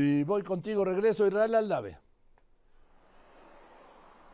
Y voy contigo, regreso Israel Aldave.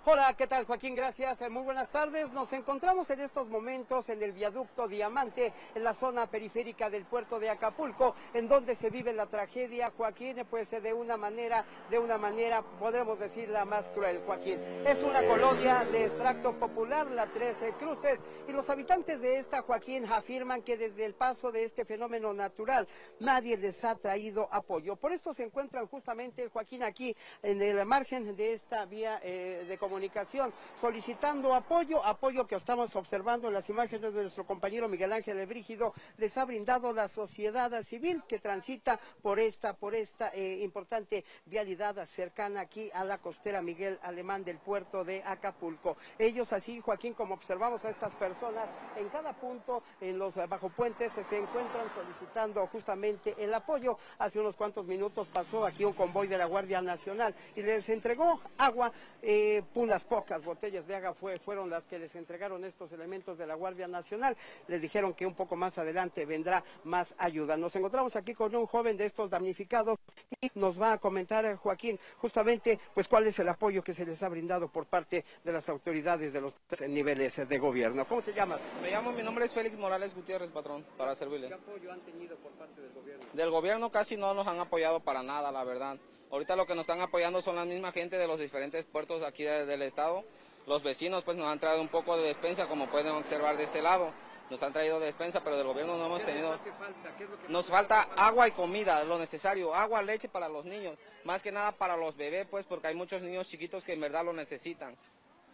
Hola, ¿qué tal Joaquín? Gracias, eh, muy buenas tardes. Nos encontramos en estos momentos en el viaducto Diamante, en la zona periférica del puerto de Acapulco, en donde se vive la tragedia, Joaquín, pues eh, de una manera, de una manera, podremos decir la más cruel, Joaquín. Es una colonia de extracto popular, la 13 Cruces, y los habitantes de esta, Joaquín, afirman que desde el paso de este fenómeno natural, nadie les ha traído apoyo. Por esto se encuentran justamente, Joaquín, aquí en el margen de esta vía eh, de comunicación comunicación, solicitando apoyo, apoyo que estamos observando en las imágenes de nuestro compañero Miguel Ángel Ebrígido, les ha brindado la sociedad civil que transita por esta, por esta eh, importante vialidad cercana aquí a la costera Miguel Alemán del puerto de Acapulco. Ellos así, Joaquín, como observamos a estas personas, en cada punto, en los bajo puentes, se encuentran solicitando justamente el apoyo. Hace unos cuantos minutos pasó aquí un convoy de la Guardia Nacional y les entregó agua, eh, unas pocas botellas de agua fue, fueron las que les entregaron estos elementos de la Guardia Nacional. Les dijeron que un poco más adelante vendrá más ayuda. Nos encontramos aquí con un joven de estos damnificados y nos va a comentar eh, Joaquín justamente pues cuál es el apoyo que se les ha brindado por parte de las autoridades de los tres niveles de gobierno. ¿Cómo te llamas? Me llamo, mi nombre es Félix Morales Gutiérrez, patrón, para servirle. ¿Qué apoyo han tenido por parte del gobierno? Del gobierno casi no nos han apoyado para nada, la verdad. Ahorita lo que nos están apoyando son la misma gente de los diferentes puertos aquí del estado. Los vecinos pues nos han traído un poco de despensa, como pueden observar de este lado. Nos han traído despensa, pero del gobierno no hemos tenido... nos falta agua y comida, lo necesario. Agua, leche para los niños. Más que nada para los bebés, pues, porque hay muchos niños chiquitos que en verdad lo necesitan.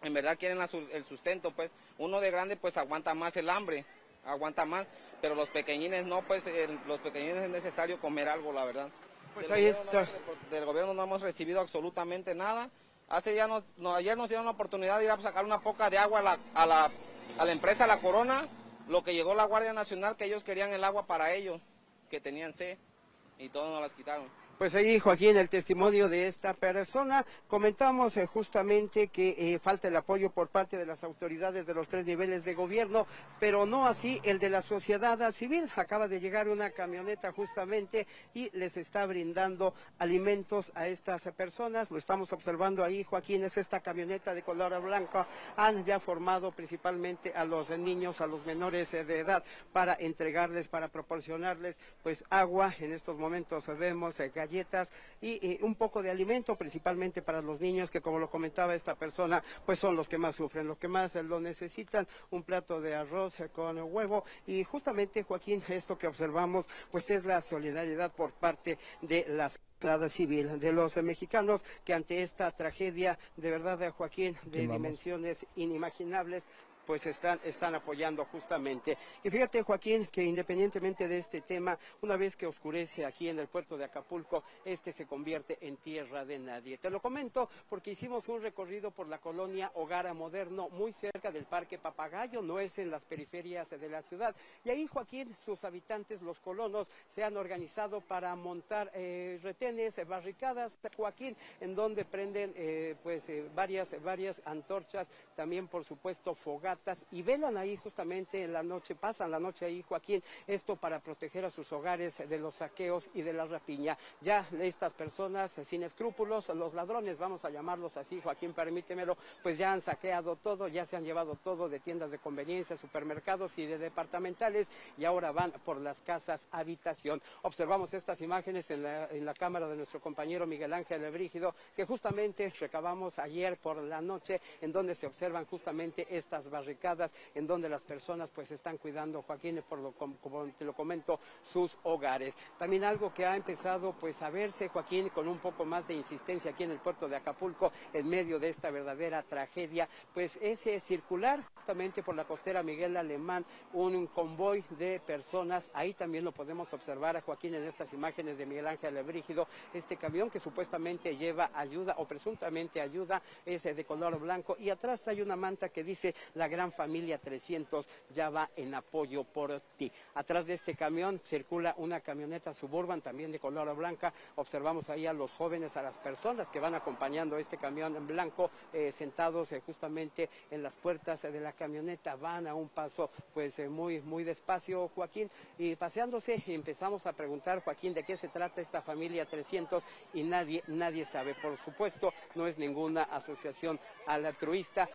En verdad quieren el sustento, pues. Uno de grande, pues, aguanta más el hambre aguanta más, pero los pequeñines no, pues los pequeñines es necesario comer algo, la verdad. Pues ahí está. del gobierno no hemos recibido absolutamente nada. Hace ya no, ayer nos dieron la oportunidad de ir a sacar una poca de agua a la, a la, a la empresa La Corona, lo que llegó la Guardia Nacional, que ellos querían el agua para ellos, que tenían sed, y todos nos las quitaron. Pues ahí, Joaquín, el testimonio de esta persona. Comentamos eh, justamente que eh, falta el apoyo por parte de las autoridades de los tres niveles de gobierno, pero no así el de la sociedad civil. Acaba de llegar una camioneta justamente y les está brindando alimentos a estas personas. Lo estamos observando ahí, Joaquín, es esta camioneta de color blanco. Han ya formado principalmente a los niños, a los menores eh, de edad, para entregarles, para proporcionarles pues agua. En estos momentos vemos galletas y, un poco de alimento, principalmente para los niños, que como lo comentaba esta persona, pues son los que más sufren, los que más lo necesitan, un plato de arroz con huevo. Y justamente, Joaquín, esto que observamos, pues es la solidaridad por parte de las civil de los mexicanos que ante esta tragedia de verdad Joaquín de dimensiones inimaginables pues están, están apoyando justamente. Y fíjate, Joaquín, que independientemente de este tema, una vez que oscurece aquí en el puerto de Acapulco, este se convierte en tierra de nadie. Te lo comento porque hicimos un recorrido por la colonia Hogara Moderno, muy cerca del Parque Papagayo, no es en las periferias de la ciudad. Y ahí, Joaquín, sus habitantes, los colonos, se han organizado para montar eh, retenes, barricadas, Joaquín, en donde prenden eh, pues eh, varias, varias antorchas, también por supuesto fogatas y velan ahí justamente en la noche, pasan la noche ahí, Joaquín, esto para proteger a sus hogares de los saqueos y de la rapiña. Ya estas personas sin escrúpulos, los ladrones, vamos a llamarlos así, Joaquín, permítemelo, pues ya han saqueado todo, ya se han llevado todo de tiendas de conveniencia, supermercados y de departamentales y ahora van por las casas habitación. Observamos estas imágenes en la, cámara de nuestro compañero Miguel Ángel Brígido, que justamente recabamos ayer por la noche, en donde se observan justamente estas barras en donde las personas pues están cuidando, Joaquín, por lo, como, te lo comento, sus hogares. También algo que ha empezado pues a verse, Joaquín, con un poco más de insistencia aquí en el puerto de Acapulco, en medio de esta verdadera tragedia, pues es circular justamente por la costera Miguel Alemán un convoy de personas, ahí también lo podemos observar a Joaquín en estas imágenes de Miguel Ángel Lebrígido, este camión que supuestamente lleva ayuda o presuntamente ayuda es de color blanco y atrás hay una manta que dice la gran familia 300 ya va en apoyo por ti. Atrás de este camión circula una camioneta suburban también de color blanca. Observamos ahí a los jóvenes, a las personas que van acompañando este camión en blanco, eh, sentados eh, justamente en las puertas de la camioneta. Van a un paso pues eh, muy, muy despacio, Joaquín, y paseándose empezamos a preguntar, Joaquín, de qué se trata esta familia 300 y nadie, nadie sabe. Por supuesto, no es ninguna asociación altruista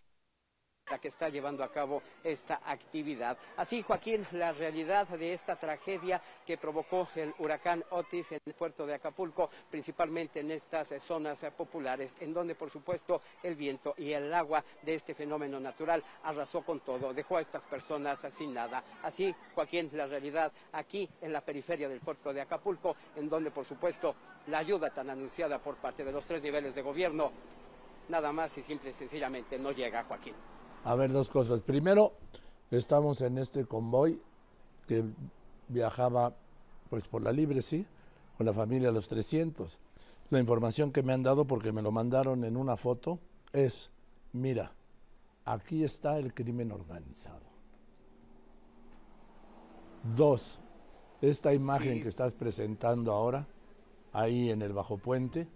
la que está llevando a cabo esta actividad. Así, Joaquín, la realidad de esta tragedia que provocó el huracán Otis en el puerto de Acapulco, principalmente en estas zonas populares, en donde, por supuesto, el viento y el agua de este fenómeno natural arrasó con todo, dejó a estas personas sin nada. Así, Joaquín, la realidad aquí en la periferia del puerto de Acapulco, en donde, por supuesto, la ayuda tan anunciada por parte de los tres niveles de gobierno, nada más y simple y sencillamente no llega, Joaquín. A ver, dos cosas. Primero, estamos en este convoy que viajaba pues por la libre, sí, con la familia Los 300. La información que me han dado, porque me lo mandaron en una foto, es, mira, aquí está el crimen organizado. Dos, esta imagen Sí. que estás presentando ahora, ahí en el Bajo Puente,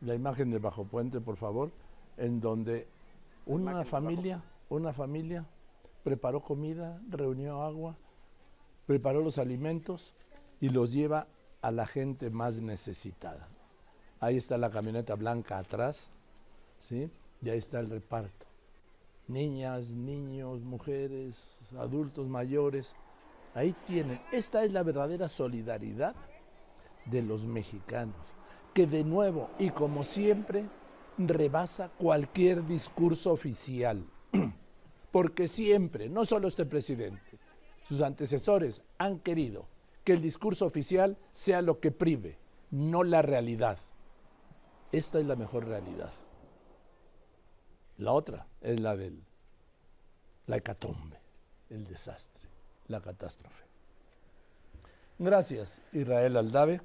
la imagen del Bajo Puente, por favor, en donde una familia, una familia preparó comida, reunió agua, preparó los alimentos y los lleva a la gente más necesitada. Ahí está la camioneta blanca atrás, ¿sí? Y ahí está el reparto. Niñas, niños, mujeres, adultos mayores. Ahí tienen. Esta es la verdadera solidaridad de los mexicanos, que de nuevo y como siempre rebasa cualquier discurso oficial. Porque siempre, no solo este presidente, sus antecesores han querido que el discurso oficial sea lo que prive, no la realidad. Esta es la mejor realidad. La otra es la del la hecatombe, el desastre, la catástrofe. Gracias, Israel Aldave.